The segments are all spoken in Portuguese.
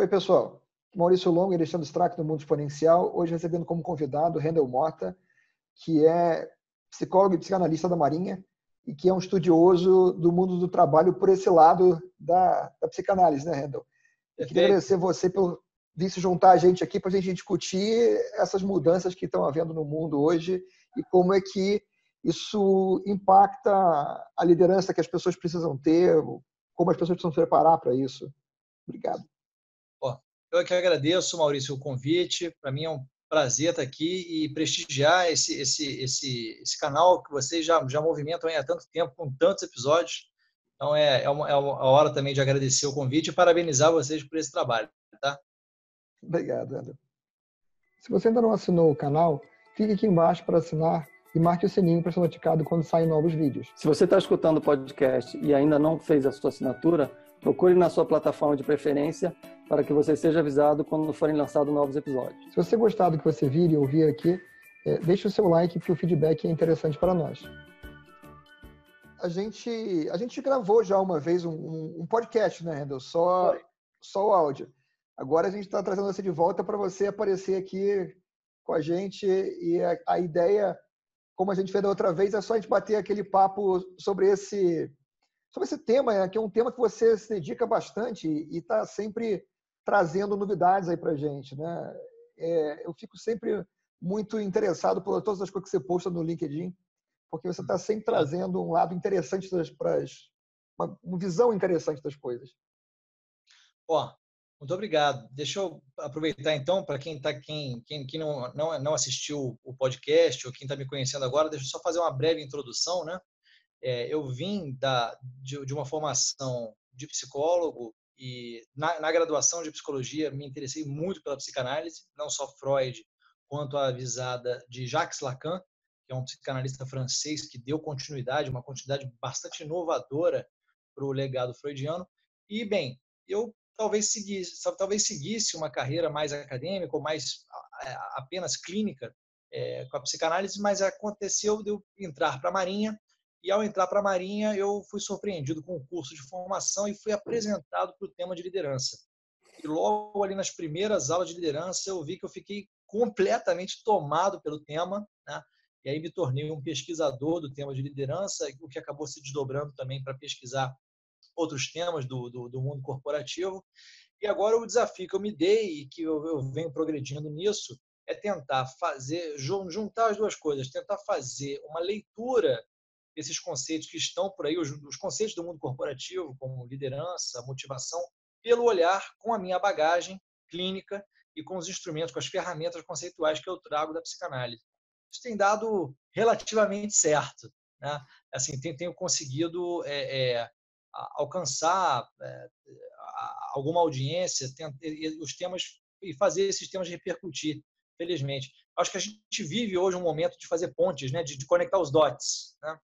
Oi, pessoal. Maurício Longo e Alexandre Strack do Mundo Exponencial. Hoje recebendo como convidado Rendel Mota, que é psicólogo e psicanalista da Marinha e que é um estudioso do mundo do trabalho por esse lado da, da psicanálise, né, Rendel? Eu queria agradecer você por vir se juntar a gente aqui para a gente discutir essas mudanças que estão havendo no mundo hoje e como é que isso impacta a liderança que as pessoas precisam ter, como as pessoas precisam se preparar para isso. Obrigado. Eu é que agradeço, Maurício, o convite. Para mim é um prazer estar aqui e prestigiar esse, esse, esse, esse canal que vocês já, já movimentam há tanto tempo, com tantos episódios. Então, é, é, uma, é uma hora também de agradecer o convite e parabenizar vocês por esse trabalho. Tá? Obrigado, André. Se você ainda não assinou o canal, clique aqui embaixo para assinar e marque o sininho para ser notificado quando saem novos vídeos. Se você está escutando o podcast e ainda não fez a sua assinatura, procure na sua plataforma de preferência para que você seja avisado quando forem lançados novos episódios. Se você gostar do que você vir e ouvir aqui, é, deixe o seu like, porque o feedback é interessante para nós. A gente, a gente gravou já uma vez um, um podcast, né, Rendel? Só, só o áudio. Agora a gente está trazendo você de volta para você aparecer aqui com a gente e a, a ideia como a gente fez da outra vez, é só a gente bater aquele papo sobre esse, sobre esse tema, né, que é um tema que você se dedica bastante e está sempre trazendo novidades aí para gente. Né? É, eu fico sempre muito interessado por todas as coisas que você posta no LinkedIn, porque você está sempre trazendo um lado interessante pras, uma, uma visão interessante das coisas. Ó, muito obrigado. Deixa eu aproveitar então para quem tá quem, quem, quem não, não, não assistiu o podcast ou quem está me conhecendo agora, deixa eu só fazer uma breve introdução, né? É, eu vim da, de, de, uma formação de psicólogo e na, na, graduação de psicologia me interessei muito pela psicanálise, não só Freud quanto a visada de Jacques Lacan, que é um psicanalista francês que deu continuidade, uma continuidade bastante inovadora para o legado freudiano. E bem, eu talvez seguisse, talvez seguisse uma carreira mais acadêmica ou mais apenas clínica é, com a psicanálise, mas aconteceu de eu entrar para a Marinha e ao entrar para a Marinha eu fui surpreendido com o um curso de formação e fui apresentado para o tema de liderança. E logo ali nas primeiras aulas de liderança eu vi que eu fiquei completamente tomado pelo tema, né? e aí me tornei um pesquisador do tema de liderança, o que acabou se desdobrando também para pesquisar outros temas do, do, do, mundo corporativo. E agora o desafio que eu me dei e que eu, eu venho progredindo nisso é tentar fazer, juntar as duas coisas, tentar fazer uma leitura desses conceitos que estão por aí, os, os conceitos do mundo corporativo, como liderança, motivação, pelo olhar com a minha bagagem clínica e com os instrumentos, com as ferramentas conceituais que eu trago da psicanálise. Isso tem dado relativamente certo. Né? Assim, tenho conseguido é, é, alcançar é, alguma audiência, os temas e fazer esses temas repercutir, felizmente. Acho que a gente vive hoje um momento de fazer pontes, né, de, de conectar os dots, né?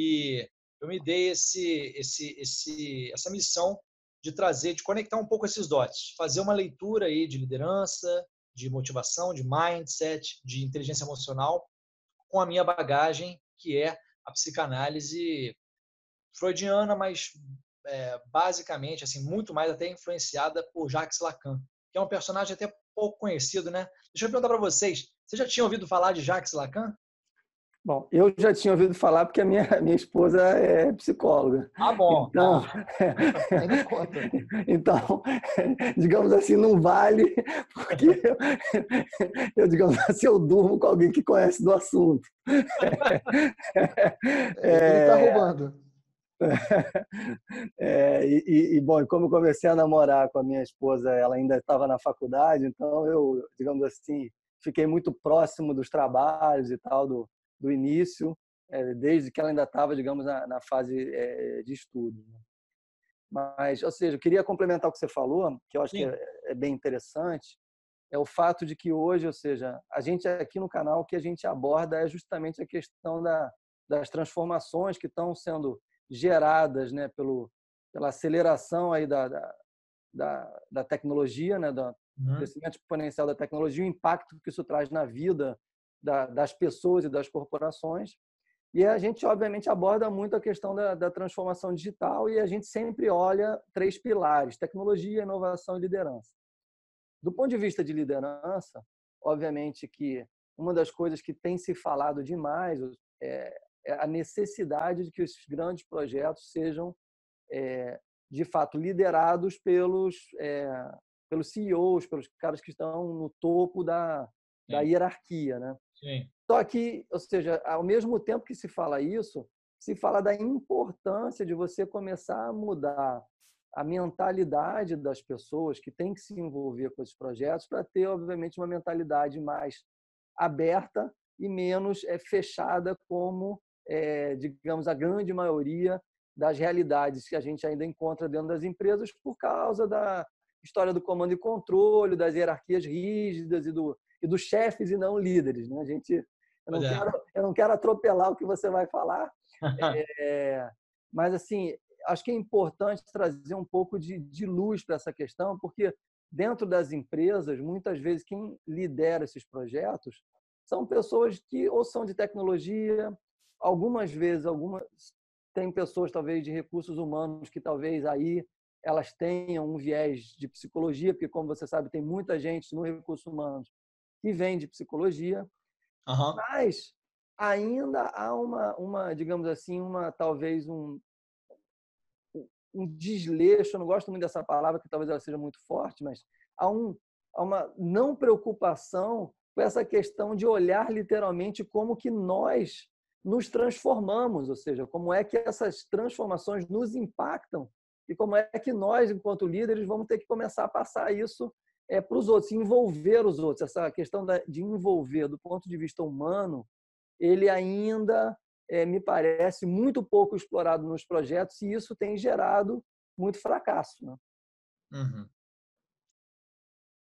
E eu me dei esse, esse, esse, essa missão de trazer, de conectar um pouco esses dots, fazer uma leitura aí de liderança, de motivação, de mindset, de inteligência emocional, com a minha bagagem, que é a psicanálise freudiana, mas é, basicamente, assim, muito mais até influenciada por Jacques Lacan, que é um personagem até pouco conhecido, né? Deixa eu perguntar para vocês, vocês já tinham ouvido falar de Jacques Lacan? Bom, eu já tinha ouvido falar porque a minha, minha esposa é psicóloga. Ah, bom. Então, então, digamos assim, não vale, porque eu, digamos assim, eu durmo com alguém que conhece do assunto. Ele está roubando. É, e, e, bom, como eu comecei a namorar com a minha esposa, ela ainda estava na faculdade, então eu, digamos assim, fiquei muito próximo dos trabalhos e tal do, do início, é, desde que ela ainda estava, digamos, na, na fase é, de estudo. Né. Mas, ou seja, eu queria complementar o que você falou, que eu acho Sim. que é, é bem interessante, é o fato de que hoje, ou seja, a gente aqui no canal, o que a gente aborda é justamente a questão da, das transformações que estão sendo geradas né, pelo, pela aceleração aí da, da, da, da tecnologia, né, do uhum. crescimento exponencial da tecnologia, o impacto que isso traz na vida da, das pessoas e das corporações. E a gente, obviamente, aborda muito a questão da, da, transformação digital e a gente sempre olha três pilares: tecnologia, inovação e liderança. Do ponto de vista de liderança, obviamente que uma das coisas que tem se falado demais é, é a necessidade de que esses grandes projetos sejam, é, de fato, liderados pelos, é, pelos CEOs, pelos caras que estão no topo da, da hierarquia, né? Sim. Só que, ou seja, ao mesmo tempo que se fala isso, se fala da importância de você começar a mudar a mentalidade das pessoas que têm que se envolver com esses projetos para ter, obviamente, uma mentalidade mais aberta e menos é, fechada como, é, digamos, a grande maioria das realidades que a gente ainda encontra dentro das empresas por causa da história do comando e controle, das hierarquias rígidas e do, e dos chefes e não líderes. Né? A gente, eu, não é. quero, eu não quero atropelar o que você vai falar, é, mas assim, acho que é importante trazer um pouco de, de luz para essa questão, porque dentro das empresas, muitas vezes quem lidera esses projetos são pessoas que ou são de tecnologia, algumas vezes algumas tem pessoas talvez de recursos humanos que talvez aí elas tenham um viés de psicologia, porque como você sabe tem muita gente no recursos humanos que vem de psicologia, uhum. mas ainda há uma, uma, digamos assim, uma talvez um, um desleixo, eu não gosto muito dessa palavra, que talvez ela seja muito forte, mas há, um, há uma não preocupação com essa questão de olhar literalmente como que nós nos transformamos, ou seja, como é que essas transformações nos impactam e como é que nós, enquanto líderes, vamos ter que começar a passar isso é, para os outros, envolver os outros. Essa questão de envolver do ponto de vista humano, ele ainda é, me parece muito pouco explorado nos projetos e isso tem gerado muito fracasso. Né? Uhum.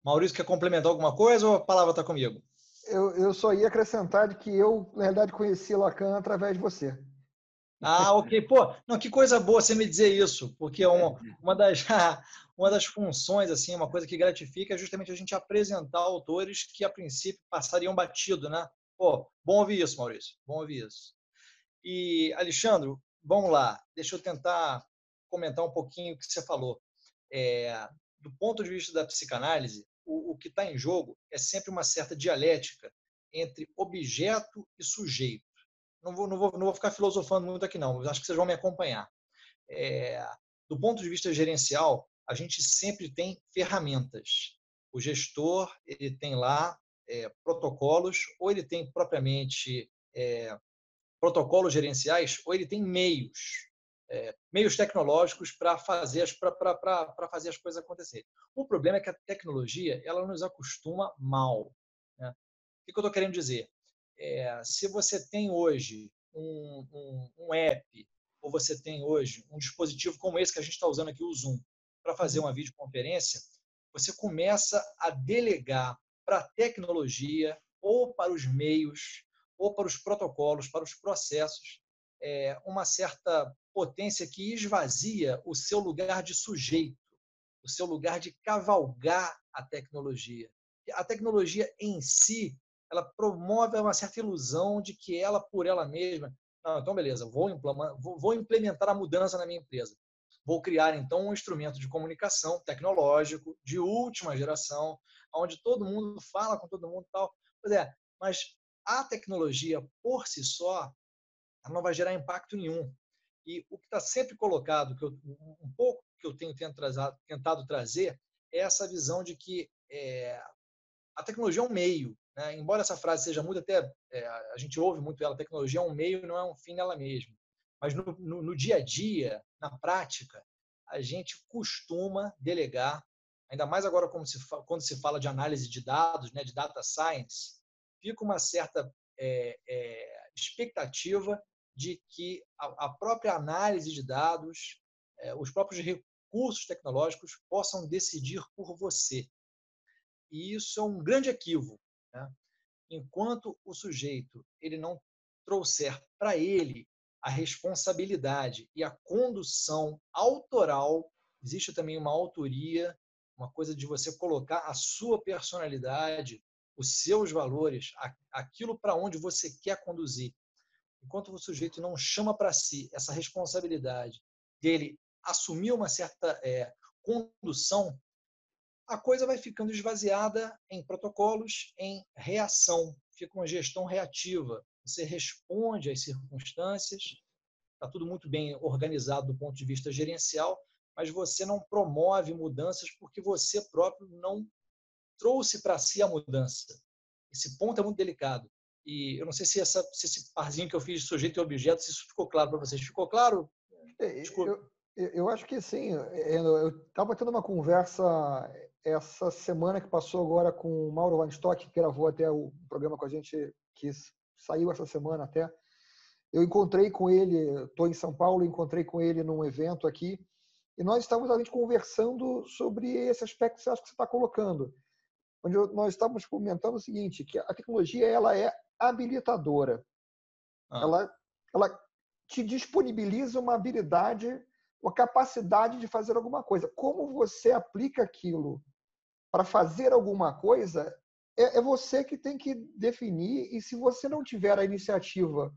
Maurício, quer complementar alguma coisa ou a palavra está comigo? Eu, eu só ia acrescentar de que eu, na verdade, conheci Lacan através de você. Ah, ok. Pô, não, que coisa boa você me dizer isso, porque é uma, uma, das, uma das funções, assim, uma coisa que gratifica é justamente a gente apresentar autores que, a princípio, passariam batido, né? Pô, bom ouvir isso, Maurício, bom ouvir isso. E, Alexandre, vamos lá, deixa eu tentar comentar um pouquinho o que você falou. É, do ponto de vista da psicanálise, o, o que está em jogo é sempre uma certa dialética entre objeto e sujeito. Não vou, não vou, não vou ficar filosofando muito aqui, não, acho que vocês vão me acompanhar. É, do ponto de vista gerencial, a gente sempre tem ferramentas. O gestor ele tem lá é, protocolos, ou ele tem propriamente é, protocolos gerenciais, ou ele tem meios, é, meios tecnológicos para fazer, as, fazer as coisas acontecerem. O problema é que a tecnologia ela nos acostuma mal. Né? O que eu estou querendo dizer? É, se você tem hoje um, um, um, app, ou você tem hoje um dispositivo como esse que a gente está usando aqui, o Zoom, para fazer uma videoconferência, você começa a delegar para a tecnologia ou para os meios ou para os protocolos, para os processos, é, uma certa potência que esvazia o seu lugar de sujeito, o seu lugar de cavalgar a tecnologia. A tecnologia em si, ela promove uma certa ilusão de que ela, por ela mesma, não, então beleza, vou implementar, vou implementar a mudança na minha empresa. Vou criar então um instrumento de comunicação tecnológico de última geração, onde todo mundo fala com todo mundo, tal. Pois é, mas a tecnologia por si só não vai gerar impacto nenhum. E o que está sempre colocado, que eu, um pouco que eu tenho tentado trazer, é essa visão de que é, a tecnologia é um meio. Né? Embora essa frase seja muito até, é, a gente ouve muito ela, tecnologia é um meio, não é um fim nela mesma. Mas no, no, no dia a dia, na prática, a gente costuma delegar, ainda mais agora se, quando se fala de análise de dados, né, de data science, fica uma certa é, é, expectativa de que a, a, própria análise de dados, é, os próprios recursos tecnológicos possam decidir por você. E isso é um grande equívoco. Né? Enquanto o sujeito ele não trouxer para ele a responsabilidade e a condução autoral, existe também uma autoria, uma coisa de você colocar a sua personalidade, os seus valores, aquilo para onde você quer conduzir. enquanto o sujeito não chama para si essa responsabilidade dele assumir uma certa é, condução, a coisa vai ficando esvaziada em protocolos, em reação, fica uma gestão reativa. Você responde às circunstâncias, está tudo muito bem organizado do ponto de vista gerencial, mas você não promove mudanças porque você próprio não trouxe para si a mudança. Esse ponto é muito delicado. E eu não sei se, essa, se esse parzinho que eu fiz de sujeito e objeto, se isso ficou claro para vocês. Ficou claro? É, eu, eu acho que sim. Eu estava tendo uma conversa essa semana que passou agora com o Mauro Weinstock, que gravou até o programa com a gente, que saiu essa semana até. Eu encontrei com ele, estou em São Paulo, encontrei com ele num evento aqui, e nós estávamos realmente conversando sobre esse aspecto que você acha que você está colocando. Onde nós estávamos comentando o seguinte, que a tecnologia ela é habilitadora. Ah. Ela, ela te disponibiliza uma habilidade, uma capacidade de fazer alguma coisa. Como você aplica aquilo para fazer alguma coisa, é, é você que tem que definir. E se você não tiver a iniciativa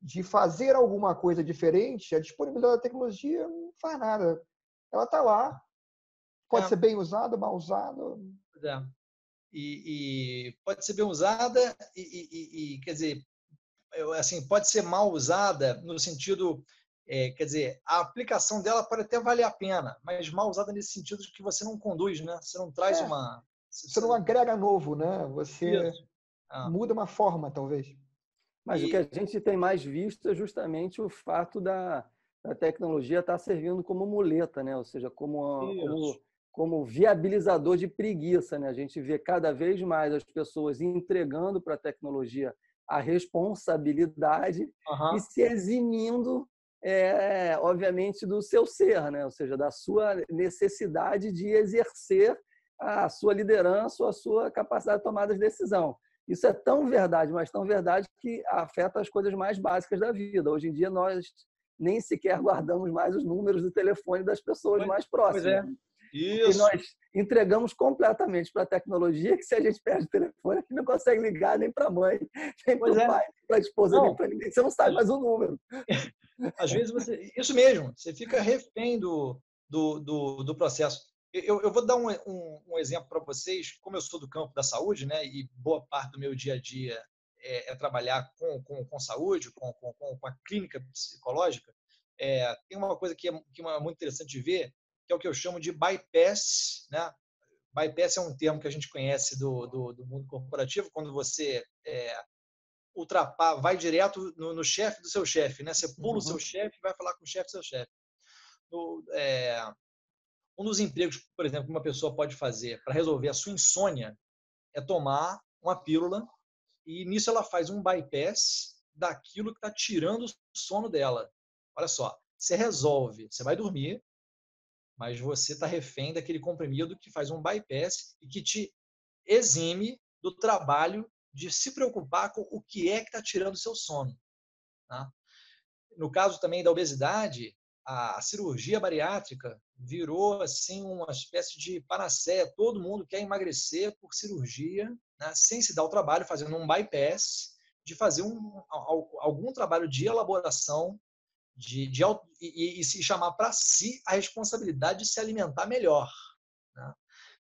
de fazer alguma coisa diferente, a disponibilidade da tecnologia não faz nada. Ela está lá, pode é. ser bem usada, mal usada. É. E, e, pode ser bem usada e, e, e, quer dizer, assim, pode ser mal usada no sentido, é, quer dizer, a aplicação dela pode até valer a pena, mas mal usada nesse sentido de que você não conduz, né? Você não traz é. uma você não agrega novo, né? Você ah. muda uma forma, talvez. Mas e... o que a gente tem mais visto é justamente o fato da, da tecnologia estar servindo como muleta, né? Ou seja, como, como, como viabilizador de preguiça, né? A gente vê cada vez mais as pessoas entregando para a tecnologia a responsabilidade uhum. e se eximindo, é, obviamente, do seu ser, né? Ou seja, da sua necessidade de exercer a sua liderança, a sua capacidade de tomada de decisão. Isso é tão verdade, mas tão verdade que afeta as coisas mais básicas da vida. Hoje em dia, nós nem sequer guardamos mais os números do telefone das pessoas pois, mais próximas. Pois é. Isso. E nós entregamos completamente para a tecnologia que se a gente perde o telefone, a gente não consegue ligar nem para a mãe, nem para o é. pai, para a esposa, não. nem para ninguém. Você não sabe mais o número. Às vezes você. Isso mesmo, você fica refém do, do, do, do processo. Eu, eu vou dar um, um, um exemplo para vocês. Como eu sou do campo da saúde, né, e boa parte do meu dia a dia é, é trabalhar com, com, com saúde, com, com, com, a clínica psicológica, é, tem uma coisa que é, que é muito interessante de ver, que é o que eu chamo de bypass. Né? Bypass é um termo que a gente conhece do, do, do mundo corporativo, quando você é, ultrapar, vai direto no, no chefe do seu chefe. Né? Você pula uhum. o seu chefe e vai falar com o chefe do seu chefe. É, um dos empregos, por exemplo, que uma pessoa pode fazer para resolver a sua insônia é tomar uma pílula e nisso ela faz um bypass daquilo que está tirando o sono dela. Olha só, você resolve, você vai dormir, mas você está refém daquele comprimido que faz um bypass e que te exime do trabalho de se preocupar com o que é que está tirando o seu sono. Tá? No caso também da obesidade, a cirurgia bariátrica virou assim uma espécie de panaceia. Todo mundo quer emagrecer por cirurgia, né, sem se dar o trabalho, fazendo um bypass, de fazer um, algum trabalho de elaboração de, de e, e, se chamar para si a responsabilidade de se alimentar melhor.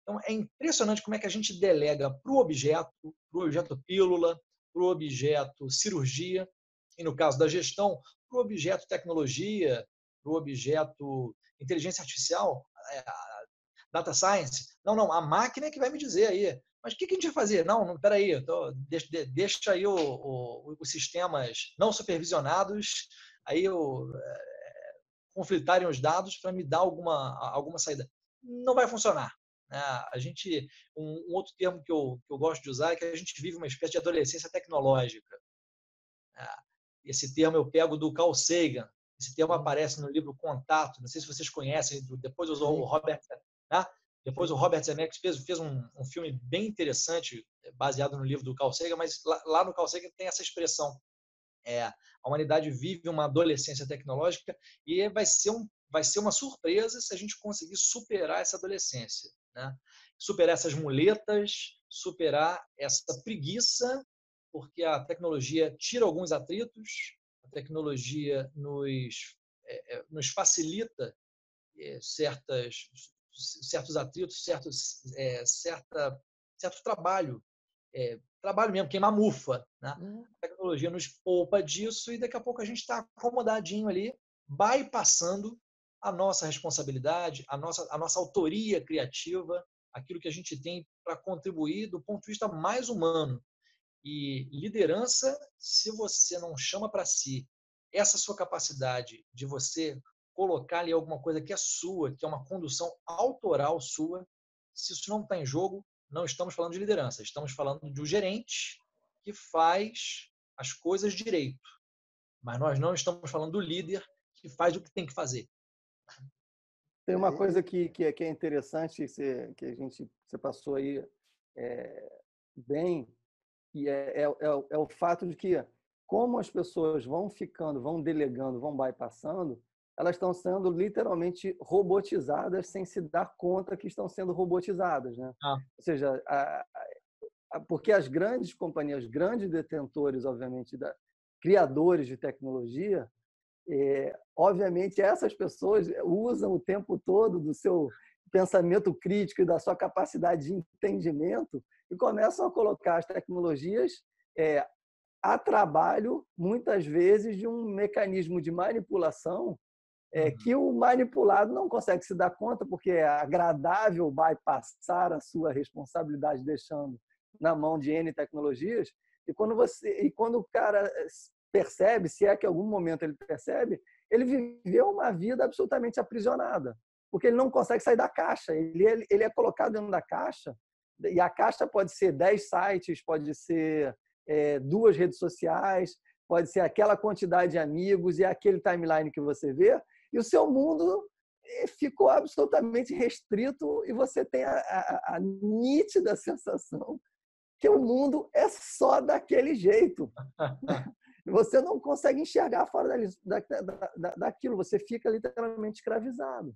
Então é impressionante como é que a gente delega para o objeto, para o objeto pílula, para o objeto cirurgia, e no caso da gestão, para o objeto tecnologia, para o objeto inteligência artificial, é, data science. Não, não, a máquina é que vai me dizer aí. Mas o que, a gente vai fazer? Não, não peraí, tô, deixa, deixa aí o, o, os sistemas não supervisionados, aí é, conflitarem os dados para me dar alguma, alguma saída. Não vai funcionar. Né? A gente, um, um, outro termo que eu, que eu gosto de usar é que a gente vive uma espécie de adolescência tecnológica. É, esse termo eu pego do Carl Sagan, esse termo aparece no livro Contato, não sei se vocês conhecem, depois o Robert, né? depois o Robert Zemeckis fez, fez um, um, filme bem interessante, baseado no livro do Carl Sagan, mas lá, lá no Carl Sagan tem essa expressão, é, a humanidade vive uma adolescência tecnológica e vai ser, um, vai ser uma surpresa se a gente conseguir superar essa adolescência. Né? Superar essas muletas, superar essa preguiça, porque a tecnologia tira alguns atritos, tecnologia nos, é, é nos facilita é, certas, certos atritos, certos, é, certa, certo trabalho, é, trabalho mesmo, queimar mufa. Né? Uhum. A tecnologia nos poupa disso e daqui a pouco a gente está acomodadinho ali, bypassando a nossa responsabilidade, a nossa, a nossa autoria criativa, aquilo que a gente tem para contribuir do ponto de vista mais humano. E liderança, se você não chama para si essa sua capacidade de você colocar ali alguma coisa que é sua, que é uma condução autoral sua, se isso não está em jogo, não estamos falando de liderança, estamos falando de um gerente que faz as coisas direito. Mas nós não estamos falando do líder que faz o que tem que fazer. Tem uma coisa que, que, é, que é interessante, que, que a gente você passou aí é, bem, e é, é, é, é, o fato de que, como as pessoas vão ficando, vão delegando, vão bypassando, elas estão sendo literalmente robotizadas sem se dar conta que estão sendo robotizadas. Né? Ah. Ou seja, a, a, porque as grandes companhias, grandes detentores, obviamente, da, criadores de tecnologia, é, obviamente essas pessoas usam o tempo todo do seu pensamento crítico e da sua capacidade de entendimento e começam a colocar as tecnologias é, a trabalho, muitas vezes, de um mecanismo de manipulação é, uhum. que o manipulado não consegue se dar conta, porque é agradável bypassar a sua responsabilidade, deixando na mão de N tecnologias. E quando, você, e quando o cara percebe, se é que em algum momento ele percebe, ele viveu uma vida absolutamente aprisionada, porque ele não consegue sair da caixa. Ele, ele é colocado dentro da caixa, e a caixa pode ser 10 sites, pode ser é, duas redes sociais, pode ser aquela quantidade de amigos e aquele timeline que você vê, e o seu mundo eh, ficou absolutamente restrito e você tem a, a, a nítida sensação que o mundo é só daquele jeito. Você não consegue enxergar fora da, da, daquilo, você fica literalmente escravizado.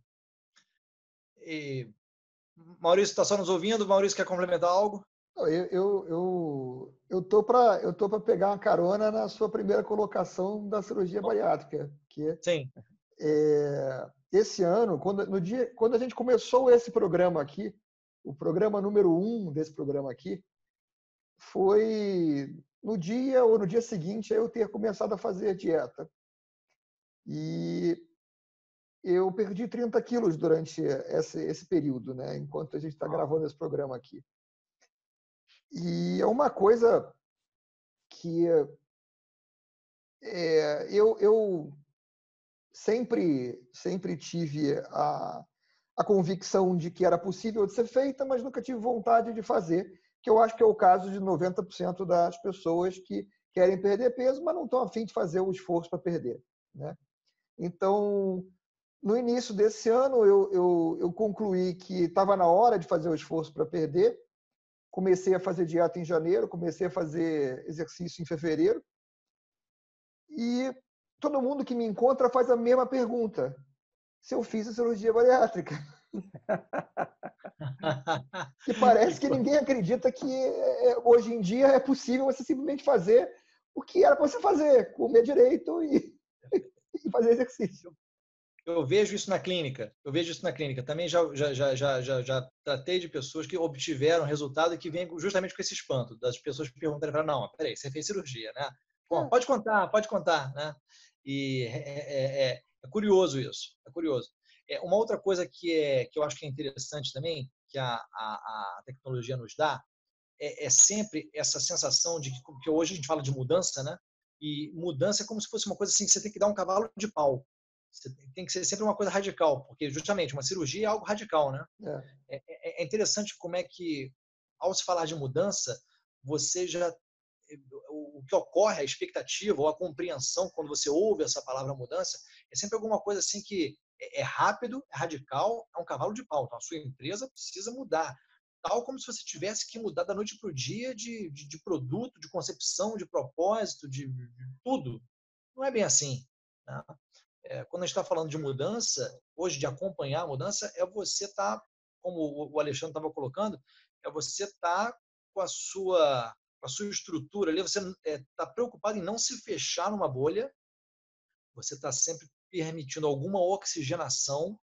E, Maurício está só nos ouvindo? Maurício quer complementar algo? Eu, eu, eu, eu tô para eu tô para pegar uma carona na sua primeira colocação da cirurgia bariátrica, que é Sim. É, esse ano, quando, no dia, quando a gente começou esse programa aqui, o programa número um desse programa aqui, foi no dia ou no dia seguinte eu ter começado a fazer dieta. E eu perdi 30 quilos durante esse, esse período, né? enquanto a gente está gravando esse programa aqui. E é uma coisa que é, eu, eu sempre, sempre tive a, a convicção de que era possível de ser feita, mas nunca tive vontade de fazer, que eu acho que é o caso de 90% das pessoas que querem perder peso, mas não estão afim de fazer o esforço para perder. Né? Então, no início desse ano, eu, eu, eu concluí que estava na hora de fazer o esforço para perder. Comecei a fazer dieta em janeiro, comecei a fazer exercício em fevereiro. E todo mundo que me encontra faz a mesma pergunta: se eu fiz a cirurgia bariátrica. E parece que ninguém acredita que é, hoje em dia é possível você simplesmente fazer o que era para você fazer, comer direito e, e fazer exercício. Eu vejo isso na clínica. Eu vejo isso na clínica. Também já, já, já, já, já, já tratei de pessoas que obtiveram resultado e que vêm justamente com esse espanto das pessoas que perguntam, não, peraí, você fez cirurgia, né? Bom, é. pode contar, pode contar, né? E é, é, é, é curioso isso, é curioso. É, uma outra coisa que, é, que eu acho que é interessante também, que a, a, a tecnologia nos dá, é, é, sempre essa sensação de que, que, hoje a gente fala de mudança, né? E mudança é como se fosse uma coisa assim que você tem que dar um cavalo de pau. Você tem que ser sempre uma coisa radical, porque justamente uma cirurgia é algo radical, né? É, é, é interessante como é que, ao se falar de mudança, você já o que ocorre, a expectativa ou a compreensão quando você ouve essa palavra mudança, é sempre alguma coisa assim que é, é rápido, é radical, é um cavalo de pau. Então, a sua empresa precisa mudar. Tal como se você tivesse que mudar da noite para o dia de, de, de, produto, de concepção, de propósito, de, de tudo. Não é bem assim. Né? É, quando a gente está falando de mudança, hoje de acompanhar a mudança, é você estar, tá, como o Alexandre estava colocando, é você estar tá com a sua a sua estrutura ali, você está é, preocupado em não se fechar numa bolha você está sempre permitindo alguma oxigenação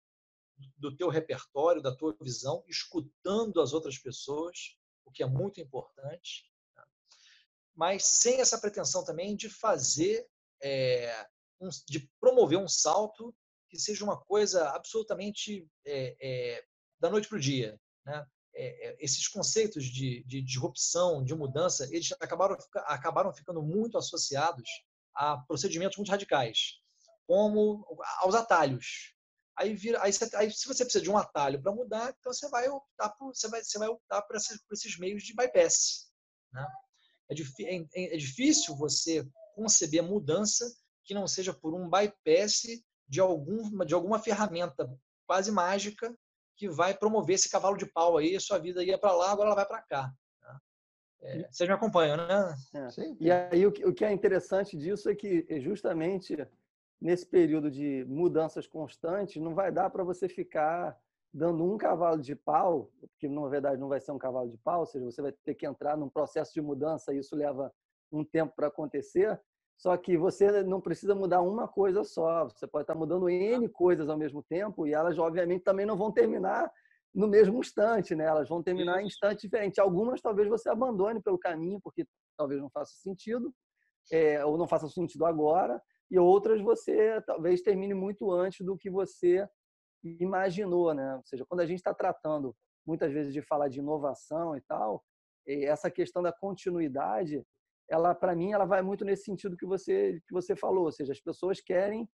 do teu repertório, da tua visão, escutando as outras pessoas, o que é muito importante, né? mas sem essa pretensão também de fazer, é, um, de promover um salto que seja uma coisa absolutamente é, é, da noite para o dia. Né? esses conceitos de, de, disrupção, de mudança, eles acabaram, acabaram ficando muito associados a procedimentos muito radicais, como aos atalhos. Aí, vira, aí, você, aí se você precisa de um atalho para mudar, então você vai optar por, você vai, você vai optar por esses, por esses meios de bypass. Né? É, é, é difícil você conceber mudança que não seja por um bypass de, algum, de alguma ferramenta quase mágica que vai promover esse cavalo de pau aí, sua vida ia para lá, agora ela vai para cá. Né? É, vocês me acompanham, né? É. Sim. E aí o que, o que é interessante disso é que justamente nesse período de mudanças constantes não vai dar para você ficar dando um cavalo de pau, que na verdade não vai ser um cavalo de pau, ou seja, você vai ter que entrar num processo de mudança e isso leva um tempo para acontecer. Só que você não precisa mudar uma coisa só, você pode estar mudando N coisas ao mesmo tempo e elas, obviamente, também não vão terminar no mesmo instante, né? Elas vão terminar em instantes diferentes. Algumas talvez você abandone pelo caminho, porque talvez não faça sentido, é, ou não faça sentido agora, e outras você talvez termine muito antes do que você imaginou, né? Ou seja, quando a gente está tratando muitas vezes de falar de inovação e tal, essa questão da continuidade ela para mim ela vai muito nesse sentido que você que você falou, ou seja, as pessoas querem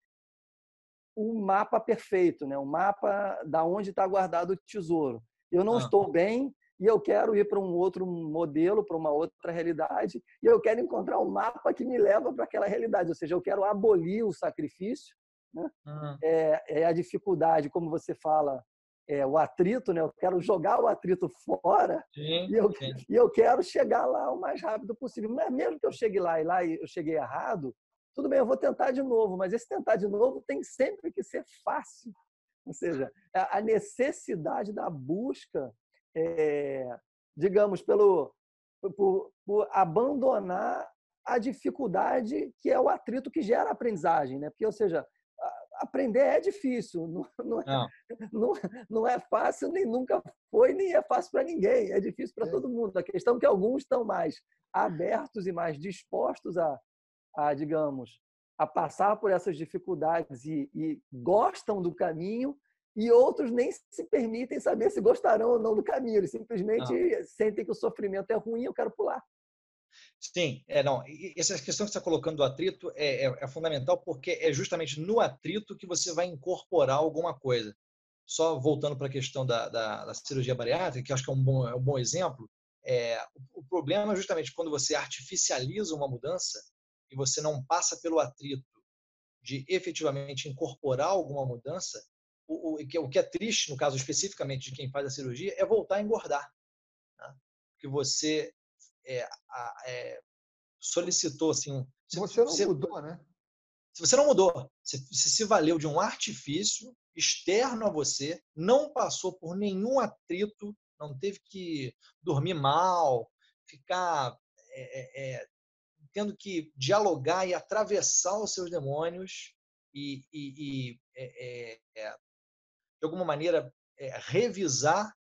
o mapa perfeito, né? O mapa da onde está guardado o tesouro. Eu não ah. estou bem e eu quero ir para um outro modelo, para uma outra realidade, e eu quero encontrar um mapa que me leva para aquela realidade. Ou seja, eu quero abolir o sacrifício, né? Ah. É, é a dificuldade, como você fala, é, o atrito, né? Eu quero jogar o atrito fora sim, e, eu, sim. e eu quero chegar lá o mais rápido possível. Mas mesmo que eu chegue lá e lá e eu cheguei errado, tudo bem, eu vou tentar de novo, mas esse tentar de novo tem sempre que ser fácil. Ou seja, a necessidade da busca, é, digamos, pelo por, por abandonar a dificuldade que é o atrito que gera a aprendizagem, né? Porque, ou seja, aprender é difícil, não, não, é, não. não, é fácil, nem nunca foi, nem é fácil para ninguém, é difícil para é. todo mundo. A questão é que alguns estão mais abertos e mais dispostos a, a digamos, a passar por essas dificuldades e, e gostam do caminho, e outros nem se permitem saber se gostarão ou não do caminho, eles simplesmente não. sentem que o sofrimento é ruim, eu quero pular. Sim, é, não. Essa questão que você está colocando do atrito é, é, é, fundamental porque é justamente no atrito que você vai incorporar alguma coisa. Só voltando para a questão da, da, da, cirurgia bariátrica, que acho que é um bom, é um bom exemplo, é, o, o problema é justamente quando você artificializa uma mudança e você não passa pelo atrito de efetivamente incorporar alguma mudança, o, o, o que é triste, no caso especificamente de quem faz a cirurgia, é voltar a engordar. Né? Porque você é, é, solicitou assim. Você não você, mudou, né? Se você não mudou, você, você se valeu de um artifício externo a você, não passou por nenhum atrito, não teve que dormir mal, ficar é, é, tendo que dialogar e atravessar os seus demônios e, e, e é, de alguma maneira revisar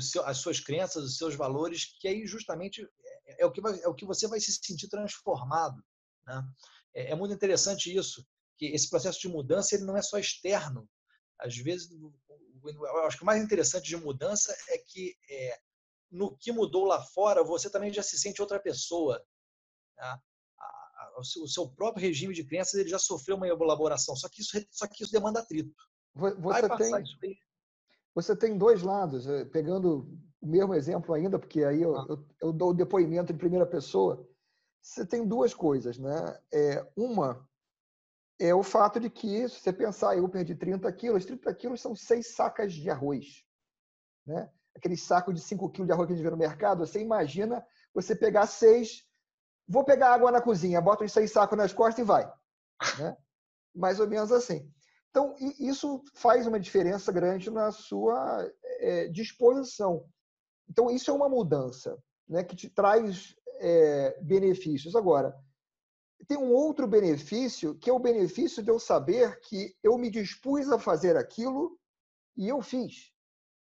seu, as suas crenças, os seus valores, que aí justamente é o que, vai, é o que você vai se sentir transformado. Né? É, é, muito interessante isso, que esse processo de mudança ele não é só externo. Às vezes, eu acho que o mais interessante de mudança é que é, no que mudou lá fora, você também já se sente outra pessoa. Né? o seu próprio regime de crenças ele já sofreu uma elaboração, só que isso, só que isso demanda atrito. Você tem, você tem dois lados, eh, pegando o mesmo exemplo ainda, porque aí eu, ah. eu, eu dou o depoimento em primeira pessoa. Você tem duas coisas, né? É, uma é o fato de que, se você pensar, eu perdi 30 quilos, 30 quilos são seis sacas de arroz. Né? Aquele saco de 5 quilos de arroz que a gente vê no mercado, você imagina você pegar seis, vou pegar água na cozinha, bota os seis sacos nas costas e vai. Né? Mais ou menos assim. Então, isso faz uma diferença grande na sua é, disposição. Então, isso é uma mudança né, que te traz é, benefícios. Agora, tem um outro benefício, que é o benefício de eu saber que eu me dispus a fazer aquilo e eu fiz.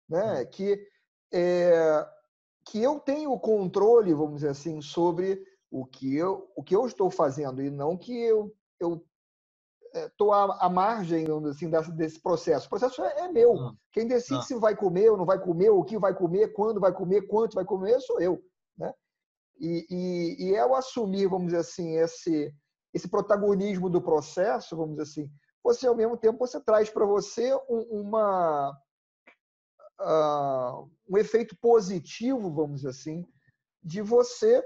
Né? Hum. Que, é, que eu tenho o controle, vamos dizer assim, sobre o que eu, o que eu estou fazendo e não que eu estou à, à, margem assim, desse, processo. O processo é, é meu. Hum. Quem decide hum. se vai comer ou não vai comer, o que vai comer, quando vai comer, quanto vai comer, sou eu. Né? E, e, e ao assumir, vamos dizer assim, esse, esse protagonismo do processo, vamos dizer assim, você ao mesmo tempo você traz para você um, uma uh, um efeito positivo, vamos dizer assim, de você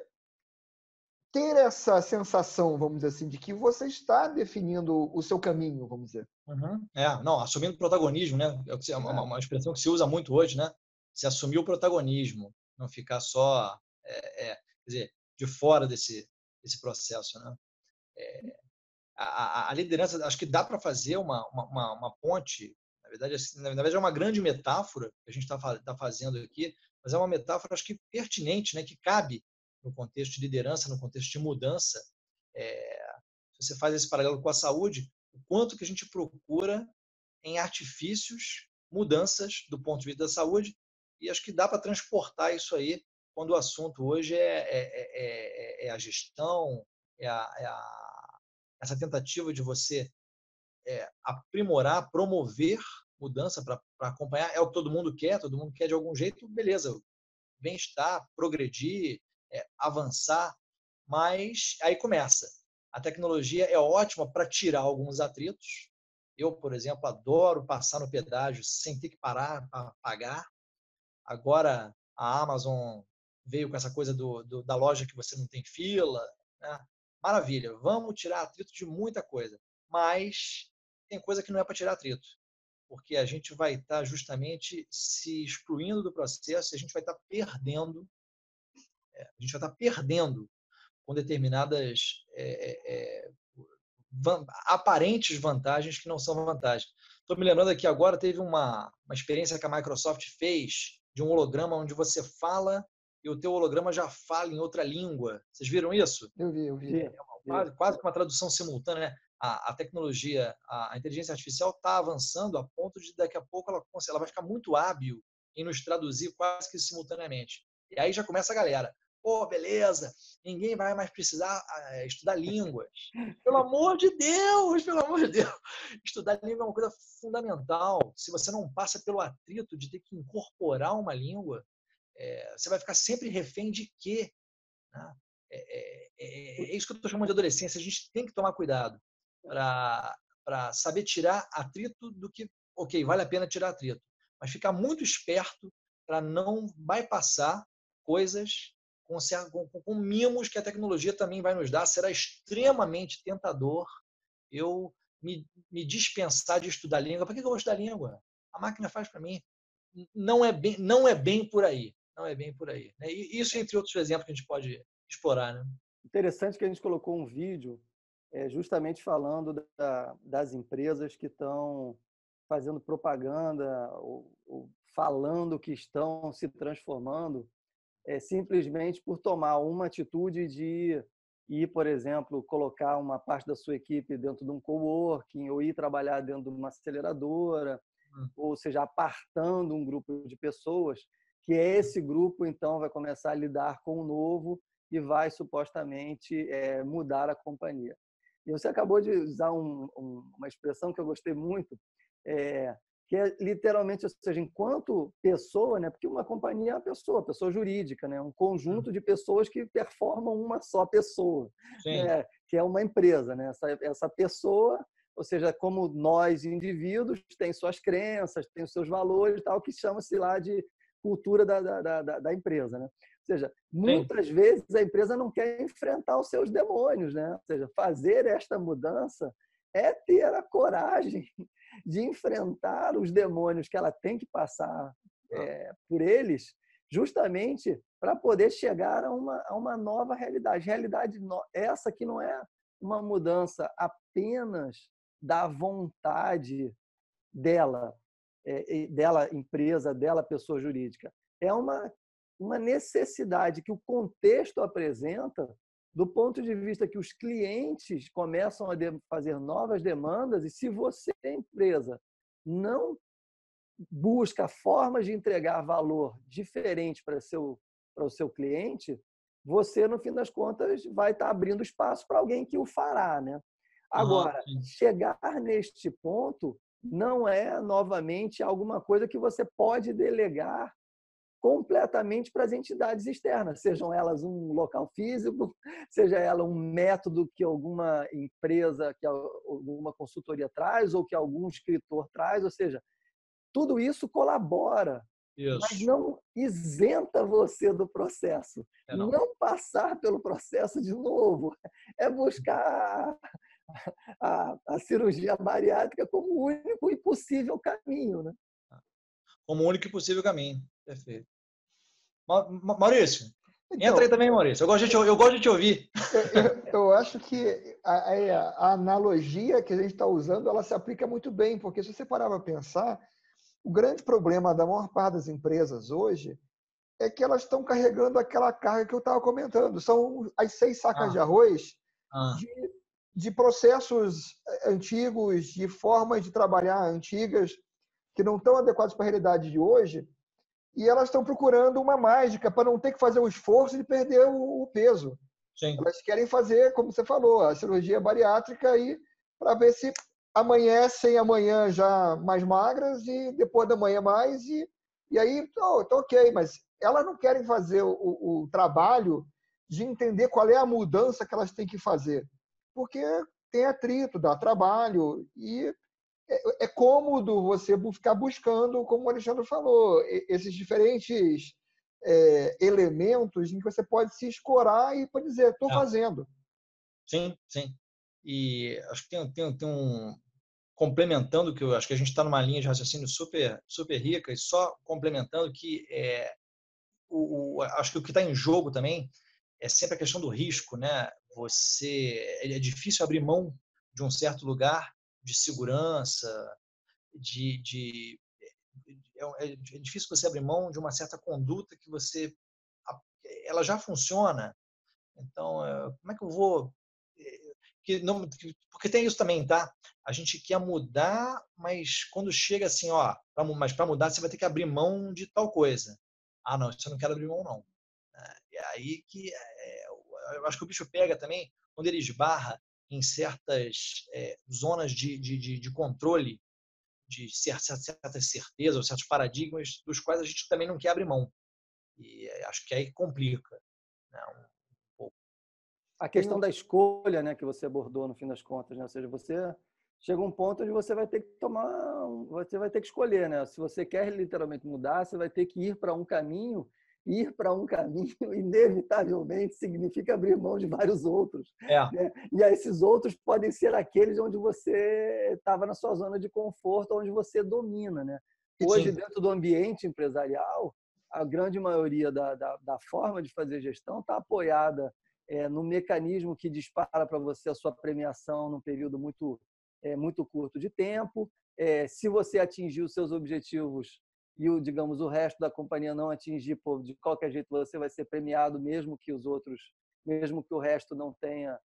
ter essa sensação, vamos dizer assim, de que você está definindo o seu caminho, vamos dizer. Uhum. É, não, assumindo protagonismo, né? É uma, é. uma, expressão que se usa muito hoje, né? Se assumir o protagonismo, não ficar só é, é, quer dizer, de fora desse, desse processo. Né? É, a, a, liderança, acho que dá para fazer uma, uma, uma, ponte, na verdade, assim, na verdade é uma grande metáfora que a gente está tá fazendo aqui, mas é uma metáfora, acho que pertinente, né? que cabe no contexto de liderança, no contexto de mudança. É, se você faz esse paralelo com a saúde, o quanto que a gente procura em artifícios mudanças do ponto de vista da saúde, e acho que dá para transportar isso aí quando o assunto hoje é, é, é, é a gestão, é a, a, essa tentativa de você aprimorar, promover mudança para acompanhar, é o que todo mundo quer, todo mundo quer de algum jeito, beleza, bem-estar, progredir, avançar, mas aí começa. A tecnologia é ótima para tirar alguns atritos. Eu, por exemplo, adoro passar no pedágio sem ter que parar para pagar. Agora a Amazon veio com essa coisa do, do, da loja que você não tem fila. Né? Maravilha, vamos tirar atrito de muita coisa. Mas tem coisa que não é para tirar atrito, porque a gente vai estar tá justamente se excluindo do processo, a gente vai estar tá perdendo, é, a gente vai estar perdendo com determinadas é, é, van, aparentes vantagens que não são vantagens. Estou me lembrando aqui agora, teve uma, uma experiência que a Microsoft fez de um holograma onde você fala e o teu holograma já fala em outra língua. Vocês viram isso? Eu vi, eu vi. É quase, quase uma tradução simultânea. Né? A, a tecnologia, a, a, inteligência artificial está avançando a ponto de daqui a pouco ela, ela vai ficar muito hábil em nos traduzir quase que simultaneamente. E aí já começa a galera. Pô, beleza, ninguém vai mais precisar é, estudar línguas. Pelo amor de Deus, pelo amor de Deus. Estudar língua é uma coisa fundamental. Se você não passa pelo atrito de ter que incorporar uma língua, é, você vai ficar sempre refém de quê? Né? É, é, é, isso que eu estou chamando de adolescência. A gente tem que tomar cuidado para saber tirar atrito do que, ok, vale a pena tirar atrito, mas ficar muito esperto para não bypassar coisas com, com, com mimos que a tecnologia também vai nos dar. Será extremamente tentador eu me, me dispensar de estudar língua. Para que eu vou estudar língua? A máquina faz para mim. Não é bem, não é bem por aí não é bem por aí. Né? E isso entre outros exemplos que a gente pode explorar. Né? Interessante que a gente colocou um vídeo é, justamente falando da, das empresas que estão fazendo propaganda ou, ou, falando que estão se transformando é, simplesmente por tomar uma atitude de ir, por exemplo, colocar uma parte da sua equipe dentro de um coworking ou ir trabalhar dentro de uma aceleradora, hum. ou seja, apartando um grupo de pessoas que esse grupo então vai começar a lidar com o novo e vai supostamente é, mudar a companhia. E você acabou de usar um, um, uma expressão que eu gostei muito, é, que é literalmente, ou seja, enquanto pessoa, né? Porque uma companhia é uma pessoa, pessoa jurídica, né? Um conjunto de pessoas que performam uma só pessoa, né? que é uma empresa, né? Essa, essa pessoa, ou seja, como nós indivíduos tem suas crenças, tem os seus valores, tal, que chama-se lá de cultura da, da, da, da empresa, né? Ou seja, muitas Sim. vezes a empresa não quer enfrentar os seus demônios, né? Ou seja, fazer esta mudança é ter a coragem de enfrentar os demônios que ela tem que passar é, por eles, justamente para poder chegar a uma, a uma nova realidade. Realidade no, essa que não é uma mudança apenas da vontade dela, é, dela empresa, dela pessoa jurídica. É uma, uma necessidade que o contexto apresenta do ponto de vista que os clientes começam a fazer novas demandas e se você, empresa, não busca formas de entregar valor diferente para, seu, para o seu cliente, você, no fim das contas, vai estar abrindo espaço para alguém que o fará. Né? Agora, uhum. chegar neste ponto não é, novamente, alguma coisa que você pode delegar completamente para as entidades externas, sejam elas um local físico, seja ela um método que alguma empresa, que alguma consultoria traz ou que algum escritor traz, ou seja, tudo isso colabora, isso. mas não isenta você do processo. É não. não. passar pelo processo de novo é buscar a, a, cirurgia bariátrica como o único e possível caminho, né? Como o único e possível caminho. Perfeito. Maurício, então, entra aí também, Maurício. Eu gosto de te, eu gosto de te ouvir. Eu, eu acho que a, a, analogia que a gente está usando, ela se aplica muito bem, porque se você parar para pensar, o grande problema da maior parte das empresas hoje é que elas estão carregando aquela carga que eu estava comentando. São as seis sacas ah. de arroz ah. de, de processos eh, antigos, de formas de trabalhar antigas, que não estão adequadas para a realidade de hoje, e elas estão procurando uma mágica para não ter que fazer o esforço de perder o, peso. Sim. Elas querem fazer, como você falou, a cirurgia bariátrica aí para ver se amanhecem amanhã já mais magras e depois da manhã mais e, e aí tô, tô ok, mas elas não querem fazer o, o, trabalho de entender qual é a mudança que elas têm que fazer, porque tem atrito, dá trabalho e é, é cômodo você ficar buscando, como o Alexandre falou, esses diferentes é, elementos em que você pode se escorar e pode dizer, estou é. fazendo. Sim, sim. E acho que tem, tem, tem um. Complementando, que eu acho que a gente está numa linha de raciocínio super, super rica, e só complementando que é, o, o acho que o que está em jogo também é sempre a questão do risco, né? Você é difícil abrir mão de um certo lugar de segurança, de, de é, é, é difícil você abrir mão de uma certa conduta que você ela já funciona. Então, é, como é que eu vou que não, porque tem isso também, tá? A gente quer mudar, mas quando chega assim, ó, pra, mas para mudar você vai ter que abrir mão de tal coisa. Ah, não, isso eu não quero abrir mão, não. É aí que é, eu acho que o bicho pega também quando ele esbarra em certas é, zonas de, de, de, controle, de certas certezas ou certos paradigmas dos quais a gente também não quer abrir mão. E acho que aí complica. Né? a questão da escolha, né, que você abordou no fim das contas, né? Ou seja, você chega um ponto onde você vai ter que tomar, você vai ter que escolher, né? Se você quer literalmente mudar, você vai ter que ir para um caminho. Ir para um caminho, inevitavelmente, significa abrir mão de vários outros. É. Né? E esses outros podem ser aqueles onde você estava na sua zona de conforto, onde você domina. Né? Hoje, Sim. dentro do ambiente empresarial, a grande maioria da, da, da forma de fazer gestão está apoiada é, no mecanismo que dispara para você a sua premiação num período muito, é, muito curto de tempo. É, se você atingir os seus objetivos e o, digamos, o resto da companhia não atingir, pô, de qualquer jeito você vai ser premiado, mesmo que os outros, mesmo que o resto não tenha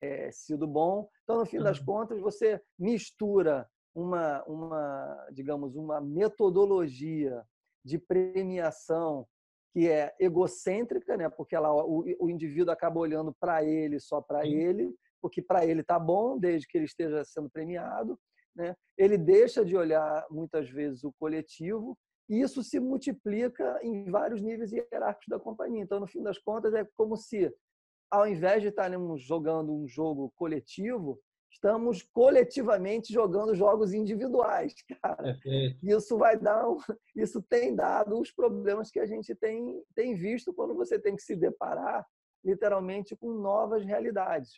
é, sido bom. Então, no fim das uhum. contas, você mistura uma, uma, digamos, uma metodologia de premiação que é egocêntrica, né? Porque ela, o, o indivíduo acaba olhando para ele, só para ele, porque para ele está bom, desde que ele esteja sendo premiado. Né? Ele deixa de olhar muitas vezes o coletivo e isso se multiplica em vários níveis hierárquicos da companhia. Então, no fim das contas, é como se, ao invés de estarmos jogando um jogo coletivo, estamos coletivamente jogando jogos individuais, cara. Isso vai dar, um, isso tem dado os problemas que a gente tem, tem visto quando você tem que se deparar literalmente com novas realidades.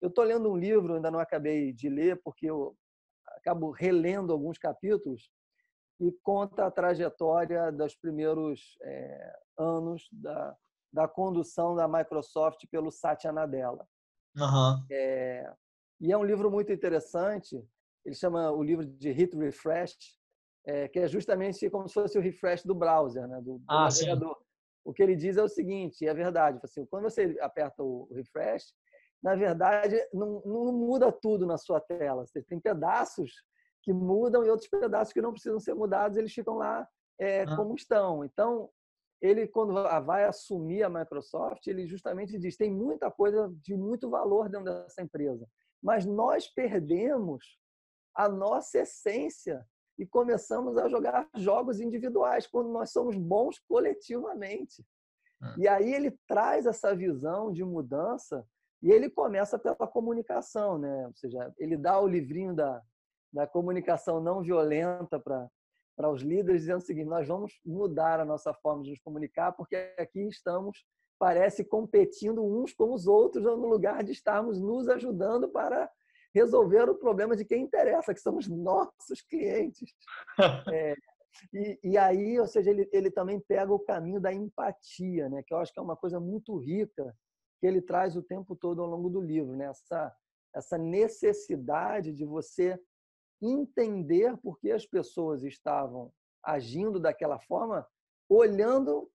Eu estou lendo um livro, ainda não acabei de ler, porque eu acabo relendo alguns capítulos, e conta a trajetória dos primeiros é, anos da, da condução da Microsoft pelo Satya Nadella. Uhum. É, e é um livro muito interessante. Ele chama o livro de Hit Refresh, é, que é justamente como se fosse o refresh do browser, né? do, do ah, navegador. Sim. o que ele diz é o seguinte, é verdade, assim, quando você aperta o refresh, na verdade, não, não muda tudo na sua tela. Você tem pedaços que mudam e outros pedaços que não precisam ser mudados, eles ficam lá é, ah. como estão. Então, ele, quando vai assumir a Microsoft, ele justamente diz: tem muita coisa de muito valor dentro dessa empresa, mas nós perdemos a nossa essência e começamos a jogar jogos individuais quando nós somos bons coletivamente. Ah. E aí ele traz essa visão de mudança e ele começa pela comunicação, né? Ou seja, ele dá o livrinho da, da comunicação não violenta para para os líderes, dizendo o seguinte: nós vamos mudar a nossa forma de nos comunicar, porque aqui estamos, parece, competindo uns com os outros, no lugar de estarmos nos ajudando para resolver o problema de quem interessa, que somos nossos clientes. É, e, e, aí, ou seja, ele, ele também pega o caminho da empatia, né? que eu acho que é uma coisa muito rica que ele traz o tempo todo ao longo do livro, né? essa, essa necessidade de você entender por que as pessoas estavam agindo daquela forma, olhando,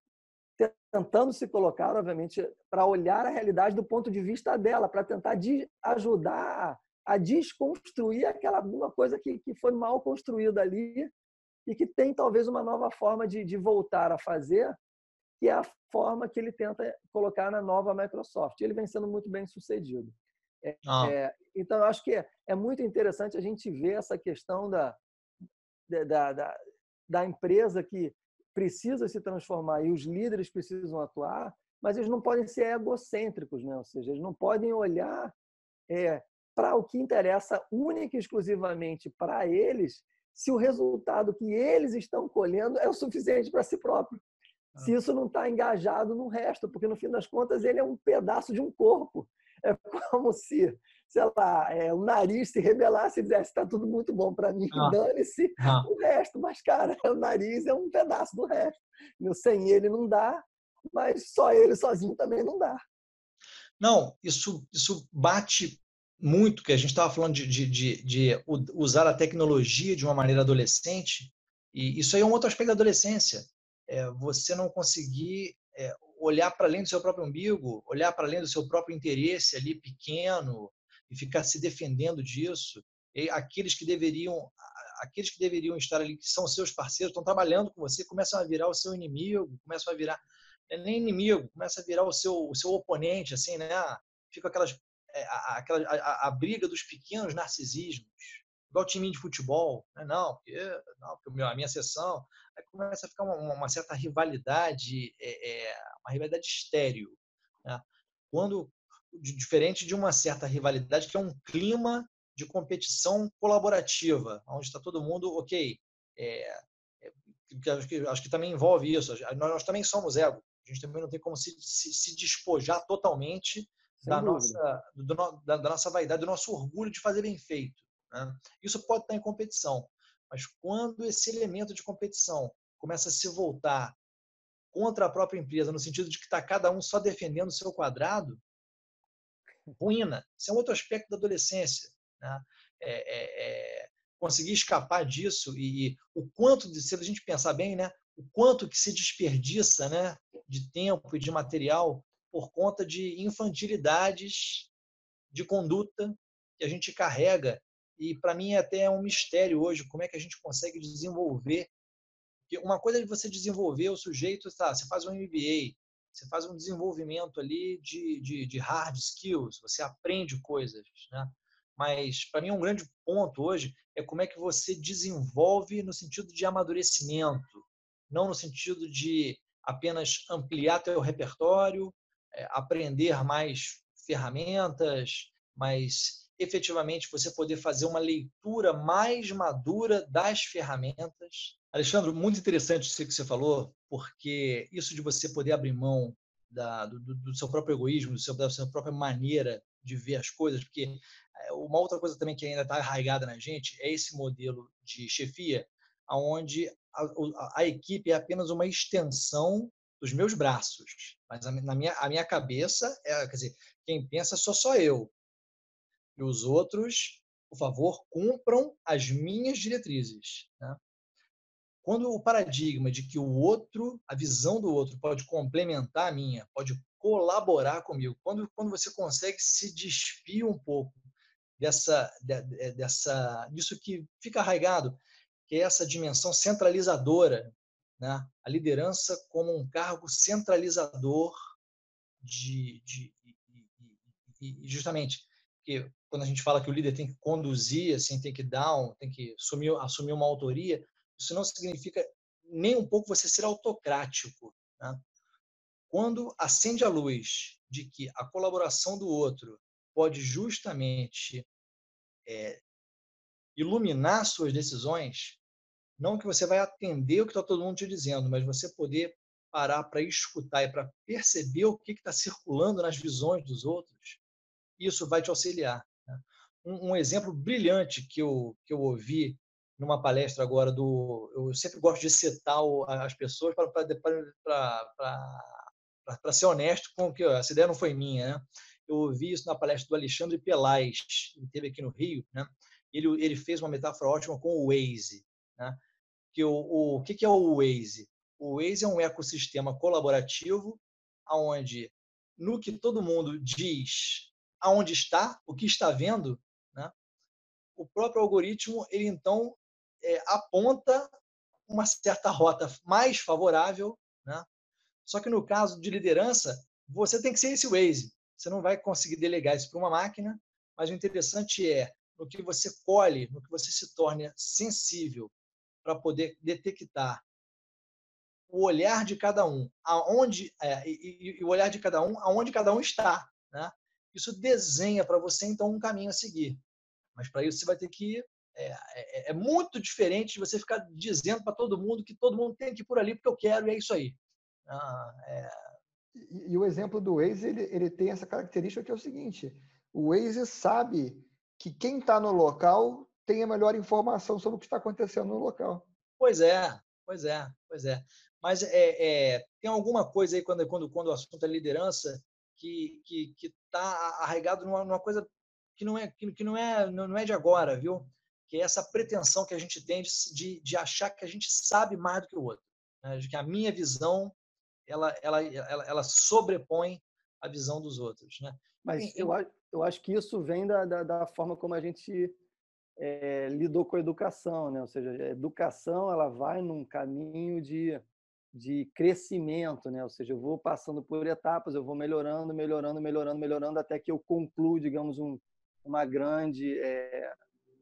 tentando se colocar, obviamente, para olhar a realidade do ponto de vista dela, para tentar de ajudar a desconstruir aquela alguma coisa que, que foi mal construída ali e que tem talvez uma nova forma de, de voltar a fazer, que é a forma que ele tenta colocar na nova Microsoft. Ele vem sendo muito bem sucedido. Ah. é, então, eu acho que é, é, muito interessante a gente ver essa questão da, da, da, da empresa que precisa se transformar e os líderes precisam atuar, mas eles não podem ser egocêntricos, né? ou seja, eles não podem olhar é, para o que interessa única e exclusivamente para eles, se o resultado que eles estão colhendo é o suficiente para si próprio. Se ah. isso não está engajado no resto, porque no fim das contas ele é um pedaço de um corpo. É como se, sei lá, é, o nariz se rebelasse e dissesse: está tudo muito bom para mim, ah. dane-se ah. o resto. Mas, cara, o nariz é um pedaço do resto. Sem ele não dá, mas só ele sozinho também não dá. Não, isso, isso bate muito, que a gente estava falando de, de, de, de, usar a tecnologia de uma maneira adolescente, e isso aí é um outro aspecto da adolescência. É você não conseguir é, olhar para além do seu próprio umbigo, olhar para além do seu próprio interesse ali pequeno e ficar se defendendo disso. E aqueles que deveriam aqueles que deveriam estar ali, que são seus parceiros, estão trabalhando com você, começam a virar o seu inimigo, começam a virar é nem inimigo, começa a virar o seu o seu oponente, assim, né? Fica aquelas é, aquela a, a, briga dos pequenos narcisismos, igual time de futebol, né? não, porque, não, porque a minha sessão, começa a ficar uma, uma certa rivalidade é, é, uma rivalidade estéreo. Né? Quando, diferente de uma certa rivalidade que é um clima de competição colaborativa, onde está todo mundo, ok, é, é, acho, que, acho que também envolve isso. Nós, nós, também somos ego. A gente também não tem como se, se, se despojar totalmente da nossa, do, da, da, nossa vaidade, do nosso orgulho de fazer bem feito. Né? Isso pode estar em competição, mas quando esse elemento de competição começa a se voltar contra a própria empresa, no sentido de que está cada um só defendendo o seu quadrado, ruína. Isso é um outro aspecto da adolescência. Né? É, é, é conseguir escapar disso e o quanto, se a gente pensar bem, né, o quanto que se desperdiça né, de tempo e de material por conta de infantilidades de conduta que a gente carrega. E para mim é até um mistério hoje como é que a gente consegue desenvolver porque uma coisa é você desenvolver o sujeito, tá, você faz um MBA, você faz um desenvolvimento ali de, de, de hard skills, você aprende coisas, né? Mas para mim um grande ponto hoje é como é que você desenvolve no sentido de amadurecimento, não no sentido de apenas ampliar teu repertório, é, aprender mais ferramentas, mas efetivamente você poder fazer uma leitura mais madura das ferramentas Alexandre, muito interessante isso que você falou, porque isso de você poder abrir mão da, do, do, seu próprio egoísmo, do seu, da sua própria maneira de ver as coisas, porque eh, uma outra coisa também que ainda está arraigada na gente é esse modelo de chefia, onde a, a, a, equipe é apenas uma extensão dos meus braços, mas a, na minha, a minha cabeça, é, quer dizer, quem pensa sou só eu. E os outros, por favor, cumpram as minhas diretrizes. Né? quando o paradigma de que o outro, a visão do outro pode complementar a minha, pode colaborar comigo, quando, quando você consegue se despir um pouco dessa, dessa, disso que fica arraigado, que é essa dimensão centralizadora, né? a liderança como um cargo centralizador de, de, de, de justamente que quando a gente fala que o líder tem que conduzir, assim, tem que dar, um, tem que assumir, assumir uma autoria, isso não significa nem um pouco você ser autocrático. Né? Quando acende a luz de que a colaboração do outro pode justamente é, iluminar suas decisões, não que você vai atender o que está todo mundo te dizendo, mas você poder parar para escutar e para perceber o que está circulando nas visões dos outros, isso vai te auxiliar. Um, um, exemplo brilhante que eu, que eu ouvi numa palestra agora do. Eu sempre gosto de citar as pessoas para ser honesto com que essa ideia não foi minha. Né? Eu ouvi isso na palestra do Alexandre Pelais, que teve aqui no Rio. Né? Ele, ele fez uma metáfora ótima com o Waze. Né? Que o, o, o que, que é o Waze? O Waze é um ecossistema colaborativo onde, no que todo mundo diz aonde está, o que está vendo? O próprio algoritmo ele então é, aponta uma certa rota mais favorável, né? Só que no caso de liderança, você tem que ser esse Waze. Você não vai conseguir delegar isso para uma máquina, mas o interessante é no que você colhe, no que você se torne sensível para poder detectar o olhar de cada um, aonde é, e, e, o olhar de cada um, aonde cada um está, né? Isso desenha para você então um caminho a seguir. Mas para isso você vai ter que é, é, é, muito diferente de você ficar dizendo para todo mundo que todo mundo tem que ir por ali porque eu quero e é isso aí. Ah, é... e, e, o exemplo do Waze, ele, ele tem essa característica que é o seguinte, o Waze sabe que quem está no local tem a melhor informação sobre o que está acontecendo no local. Pois é, pois é, pois é. Mas é, é, tem alguma coisa aí quando, quando, quando o assunto é liderança que que está arraigado numa, numa, coisa que não é que, não é não é de agora, viu? que é essa pretensão que a gente tem de, de achar que a gente sabe mais do que o outro, né? de que a minha visão ela, ela, ela, ela sobrepõe a visão dos outros. Né? Mas eu, eu acho que isso vem da, da, da forma como a gente é, lidou com a educação, né? ou seja, a educação ela vai num caminho de, de crescimento, né? ou seja, eu vou passando por etapas, eu vou melhorando, melhorando, melhorando, melhorando, até que eu concluo, digamos, um, uma grande é,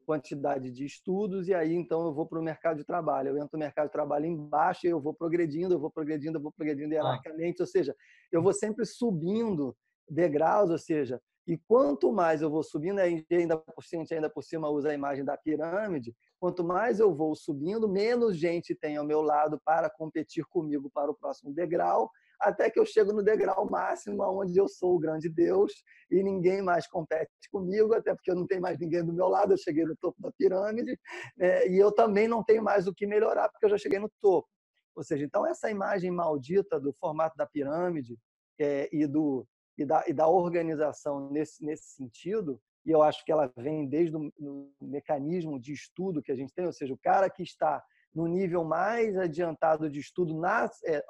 quantidade de estudos e aí então eu vou para o mercado de trabalho. Eu entro no mercado de trabalho embaixo e eu vou progredindo, eu vou progredindo, eu vou progredindo ah. hierarquicamente, ah. ou seja, eu vou sempre subindo degraus, ou seja, e quanto mais eu vou subindo, ainda por cima, ainda por cima usa a imagem da pirâmide, quanto mais eu vou subindo, menos gente tem ao meu lado para competir comigo para o próximo degrau, até que eu chego no degrau máximo, onde eu sou o grande Deus e ninguém mais compete comigo, até porque eu não tenho mais ninguém do meu lado, eu cheguei no topo da pirâmide, né? e eu também não tenho mais o que melhorar, porque eu já cheguei no topo. Ou seja, então essa imagem maldita do formato da pirâmide é, e, do, e, da, e da organização nesse, nesse sentido, e eu acho que ela vem desde o mecanismo de estudo que a gente tem, ou seja, o cara que está no nível mais adiantado de estudo nas, é,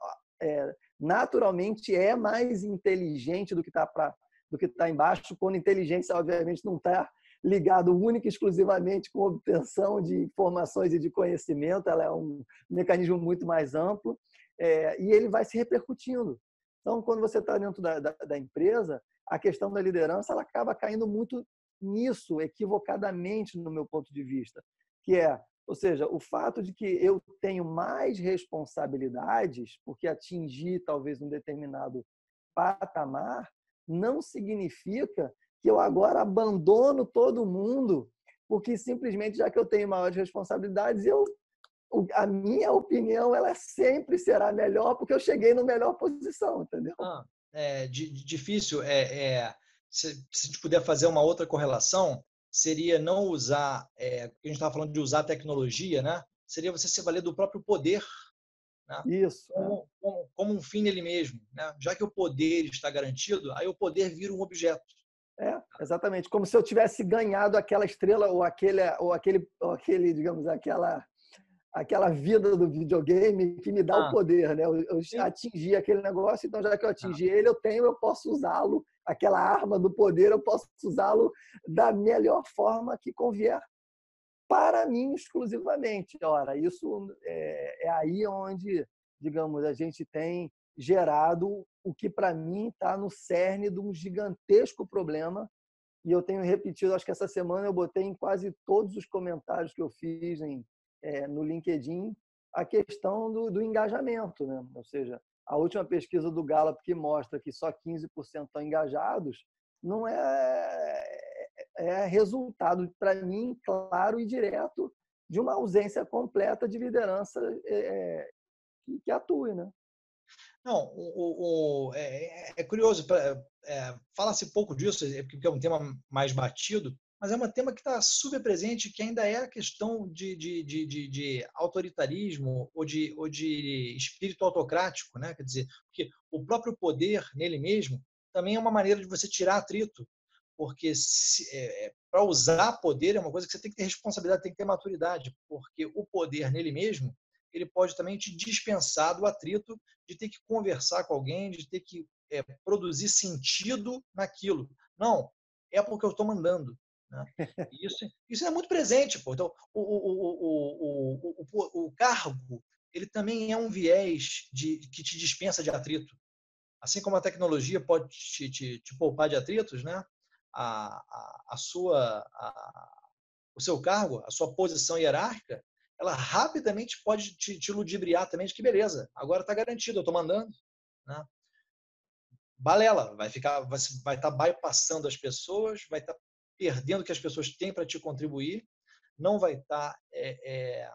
é, naturalmente é mais inteligente do que está para do que está embaixo, quando inteligência obviamente não está ligado única e exclusivamente com obtenção de informações e de conhecimento, ela é um mecanismo muito mais amplo é, e ele vai se repercutindo. Então, quando você está dentro da, da, da, empresa, a questão da liderança ela acaba caindo muito nisso, equivocadamente, no meu ponto de vista, que é ou seja, o fato de que eu tenho mais responsabilidades, porque atingi talvez um determinado patamar, não significa que eu agora abandono todo mundo, porque simplesmente já que eu tenho maiores responsabilidades, eu a minha opinião ela sempre será melhor porque eu cheguei na melhor posição, entendeu? Ah, é difícil. É, é, se, se puder fazer uma outra correlação, seria não usar, é, a gente estava falando de usar tecnologia, né? Seria você se valer do próprio poder, né? Isso. Como, é. como, como, um fim nele mesmo, né? Já que o poder está garantido, aí o poder vira um objeto. É, exatamente. Como se eu tivesse ganhado aquela estrela ou aquele, ou aquele, ou aquele digamos, aquela aquela vida do videogame que me dá ah. o poder, né? Eu, eu atingi aquele negócio, então já que eu atingi ah. ele, eu tenho, eu posso usá-lo, aquela arma do poder, eu posso usá-lo da melhor forma que convier para mim exclusivamente. Ora, isso é, é aí onde, digamos, a gente tem gerado o que para mim está no cerne de um gigantesco problema. E eu tenho repetido, acho que essa semana eu botei em quase todos os comentários que eu fiz em, é, no LinkedIn a questão do, do, engajamento. Né? Ou seja, a última pesquisa do Gallup que mostra que só 15% estão engajados não é é resultado, para mim, claro e direto, de uma ausência completa de liderança é, que, que, atue. Né? Não, o, o é, é, curioso, é, fala-se pouco disso, é porque é um tema mais batido, mas é um tema que está super presente, que ainda é a questão de, de, de, de, de autoritarismo ou de, ou de espírito autocrático, né? quer dizer, porque o próprio poder nele mesmo também é uma maneira de você tirar atrito porque é, é para usar poder é uma coisa que você tem que ter responsabilidade, tem que ter maturidade, porque o poder nele mesmo ele pode também te dispensar do atrito de ter que conversar com alguém, de ter que é, produzir sentido naquilo. Não, é porque eu estou mandando. Né? Isso, isso é muito presente. Pô. Então, o, o, o, o, cargo ele também é um viés de, que te dispensa de atrito. Assim como a tecnologia pode te, te, te poupar de atritos, né? a, a, a sua, a, o seu cargo, a sua posição hierárquica, ela rapidamente pode te, te ludibriar também de que beleza, agora está garantido, eu estou mandando. Né? Balela, vai ficar, vai, vai estar tá bypassando as pessoas, vai estar tá perdendo o que as pessoas têm para te contribuir, não vai estar tá, é, é,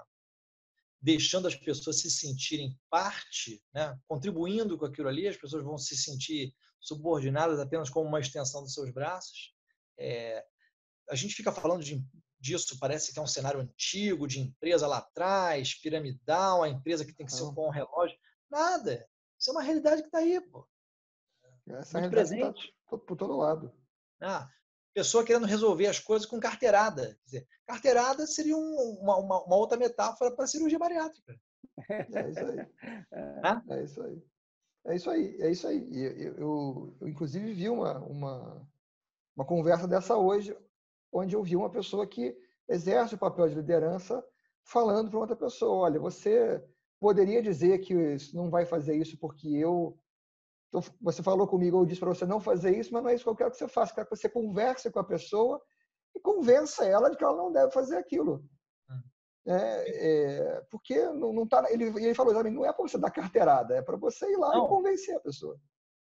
deixando as pessoas se sentirem parte, né? contribuindo com aquilo ali, as pessoas vão se sentir subordinadas apenas como uma extensão dos seus braços. É, a gente fica falando de, disso, parece que é um cenário antigo, de empresa lá atrás, piramidal, a empresa que tem que ser com um relógio. Nada. Isso é uma realidade que está aí, pô. Essa Muito realidade tá presente. Tá por todo lado. Ah, pessoa querendo resolver as coisas com carteirada. Quer dizer, carteirada seria um, uma, uma, uma, outra metáfora para cirurgia bariátrica. É isso aí. É, é isso aí. É isso aí, é isso aí. Eu, eu, eu, inclusive vi uma, uma, uma conversa dessa hoje, onde eu vi uma pessoa que exerce o papel de liderança falando para outra pessoa, olha, você poderia dizer que não vai fazer isso porque eu você falou comigo, eu disse para você não fazer isso, mas não é isso que eu quero que você faça. Eu quero que você converse com a pessoa e convença ela de que ela não deve fazer aquilo. É, é, porque não, não tá, ele, ele falou não é para você dar carteirada, é para você ir lá não. e convencer a pessoa.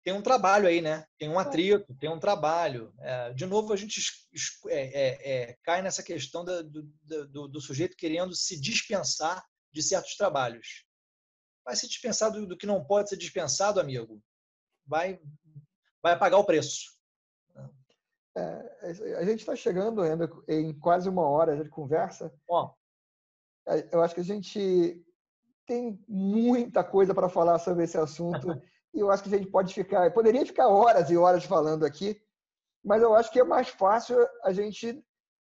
Tem um trabalho aí, né? Tem um atrito, tem um trabalho. É, de novo, a gente é, é, é, cai nessa questão do, do, do, sujeito querendo se dispensar de certos trabalhos. Vai se dispensar do, do que não pode ser dispensado, amigo. Vai, vai pagar o preço. a gente está chegando ainda em quase uma hora de conversa. Ó, eu acho que a gente tem muita coisa para falar sobre esse assunto e eu acho que a gente pode ficar, poderia ficar horas e horas falando aqui, mas eu acho que é mais fácil a gente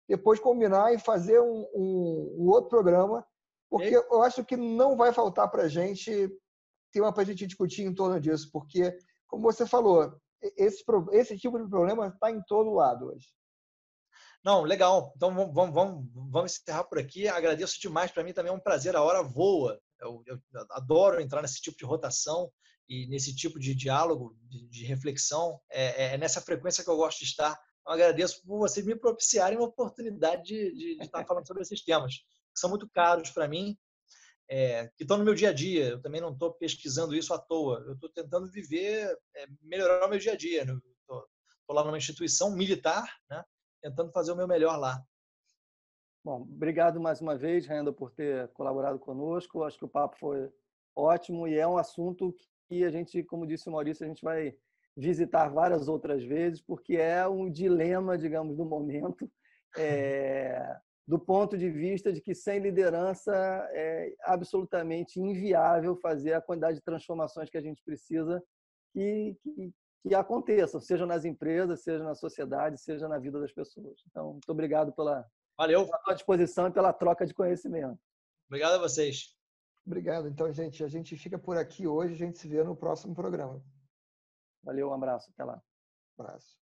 depois combinar e fazer um, um, um outro programa, porque eu acho que não vai faltar para a gente tema para a gente discutir em torno disso, porque, como você falou, esse, esse tipo de problema está em todo lado hoje. Não, legal. Então vamos, vamos, vamos encerrar por aqui. Agradeço demais. Para mim também é um prazer. A hora voa. Eu, eu, adoro entrar nesse tipo de rotação e nesse tipo de diálogo, de, de reflexão. É, é, é, nessa frequência que eu gosto de estar. Então, agradeço por vocês me propiciarem uma oportunidade de, de, de estar falando sobre esses temas, que são muito caros para mim, é, que estão no meu dia a dia. Eu também não estou pesquisando isso à toa. Eu estou tentando viver, é, melhorar o meu dia a dia. Estou lá numa instituição militar, né? tentando fazer o meu melhor lá. Bom, obrigado mais uma vez, Renda, por ter colaborado conosco. Acho que o papo foi ótimo e é um assunto que a gente, como disse o Maurício, a gente vai visitar várias outras vezes, porque é um dilema, digamos, do momento, é, do ponto de vista de que sem liderança é absolutamente inviável fazer a quantidade de transformações que a gente precisa que, que, que aconteçam, seja nas empresas, seja na sociedade, seja na vida das pessoas. Então, muito obrigado pela, Valeu. pela disposição e pela troca de conhecimento. Obrigado a vocês. Obrigado. Então, gente, a gente fica por aqui hoje. A gente se vê no próximo programa. Valeu, um abraço. Até lá. Um abraço.